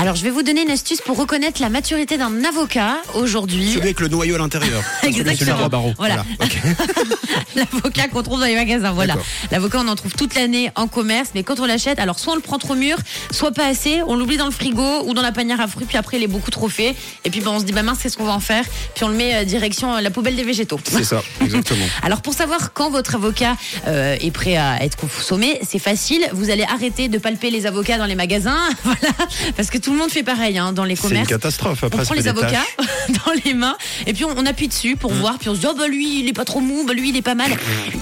Alors, je vais vous donner une astuce pour reconnaître la maturité d'un avocat aujourd'hui. Celui avec le noyau à l'intérieur. Exactement. Celui à barreaux. Voilà. ok. L'avocat qu'on trouve dans les magasins, voilà. L'avocat, on en trouve toute l'année en commerce, mais quand on l'achète, alors soit on le prend trop mûr, soit pas assez, on l'oublie dans le frigo ou dans la panière à fruits, puis après il est beaucoup trop fait, et puis ben, on se dit, bah mince, qu'est-ce qu'on va en faire? Puis on le met euh, direction euh, la poubelle des végétaux. C'est ça, exactement. Alors pour savoir quand votre avocat euh, est prêt à être consommé, c'est facile. Vous allez arrêter de palper les avocats dans les magasins, voilà, parce que tout le monde fait pareil hein, dans les C'est une commerces. catastrophe. On Après, prend ça fait les avocats dans les mains et puis on, on appuie dessus pour voir puis on se dit oh bah lui il est pas trop mou bah lui il est pas mal.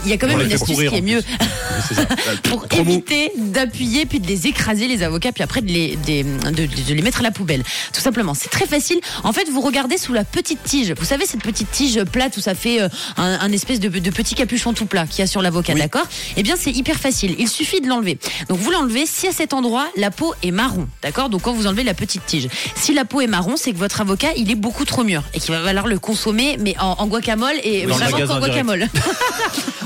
Il y a quand même On une astuce courir, qui est mieux pour Trop éviter d'appuyer puis de les écraser les avocats puis après de les, des- de, de les mettre à la poubelle. Tout simplement c'est très facile. En fait vous regardez sous la petite tige. Vous savez cette petite tige plate où ça fait euh, un, un espèce de, de petit capuchon tout plat qu'il y a sur l'avocat Oui. d'accord? Eh bien c'est hyper facile. Il suffit de l'enlever. Donc vous l'enlevez. Si à cet endroit la peau est marron d'accord? Donc quand vous enlevez la petite tige si la peau est marron c'est que votre avocat il est beaucoup trop mûr et qu'il va falloir le consommer mais en, en guacamole et Dans vraiment qu'en guacamole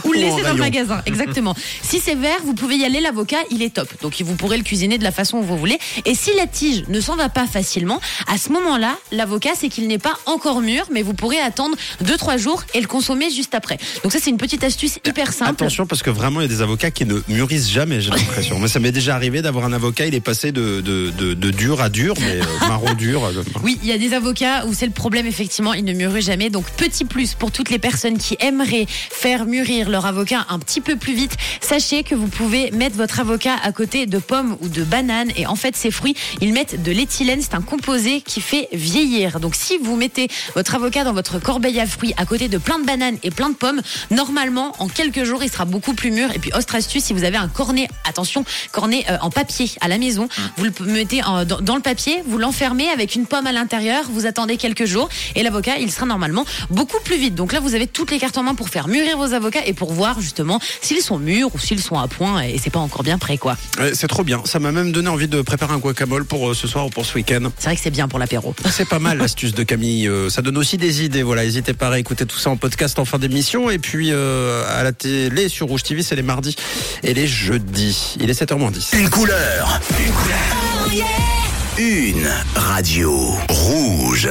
ou le en laisser dans le magasin, exactement. si c'est vert, vous pouvez y aller, l'avocat, il est top. Donc vous pourrez le cuisiner de la façon où vous voulez. Et si la tige ne s'en va pas facilement, à ce moment-là, l'avocat, c'est qu'il n'est pas encore mûr, mais vous pourrez attendre 2-3 jours et le consommer juste après. Donc ça, c'est une petite astuce hyper simple. Attention parce que vraiment il y a des avocats qui ne mûrissent jamais, j'ai l'impression. Moi ça m'est déjà arrivé d'avoir un avocat, il est passé de, de, de, de dur à dur, mais euh, marron dur. euh, Oui, il y a des avocats où c'est le problème, effectivement, ils ne mûrissent jamais. Donc, petit plus pour toutes les personnes qui aimeraient faire mûrir leur avocat un petit peu plus vite. Sachez que vous pouvez mettre votre avocat à côté de pommes ou de bananes. Et en fait, ces fruits, ils mettent de l'éthylène. C'est un composé qui fait vieillir. Donc, si vous mettez votre avocat dans votre corbeille à fruits à côté de plein de bananes et plein de pommes, normalement, en quelques jours, il sera beaucoup plus mûr. Et puis, autre astuce, si vous avez un cornet, attention, cornet euh, en papier à la maison, vous le mettez en- dans, dans le papier, vous l'enfermez avec une pomme à l'intérieur, vous attendez quelques jours et l'avocat, il sera normalement beaucoup plus vite. Donc là, vous avez toutes les cartes en main pour faire mûrir vos avocats et pour voir justement s'ils sont mûrs ou s'ils sont à point et c'est pas encore bien prêt, quoi. Ouais, c'est trop bien. Ça m'a même donné envie de préparer un guacamole pour euh, ce soir ou pour ce week-end. C'est vrai que c'est bien pour l'apéro. C'est pas mal l'astuce de Camille. Euh, ça donne aussi des idées. Voilà, n'hésitez pas à écouter tout ça en podcast en fin d'émission. Et puis euh, à la télé sur Rouge TV, c'est les mardis et les jeudis. Il est 7h moins 10. Une couleur. Une couleur. Une radio rouge.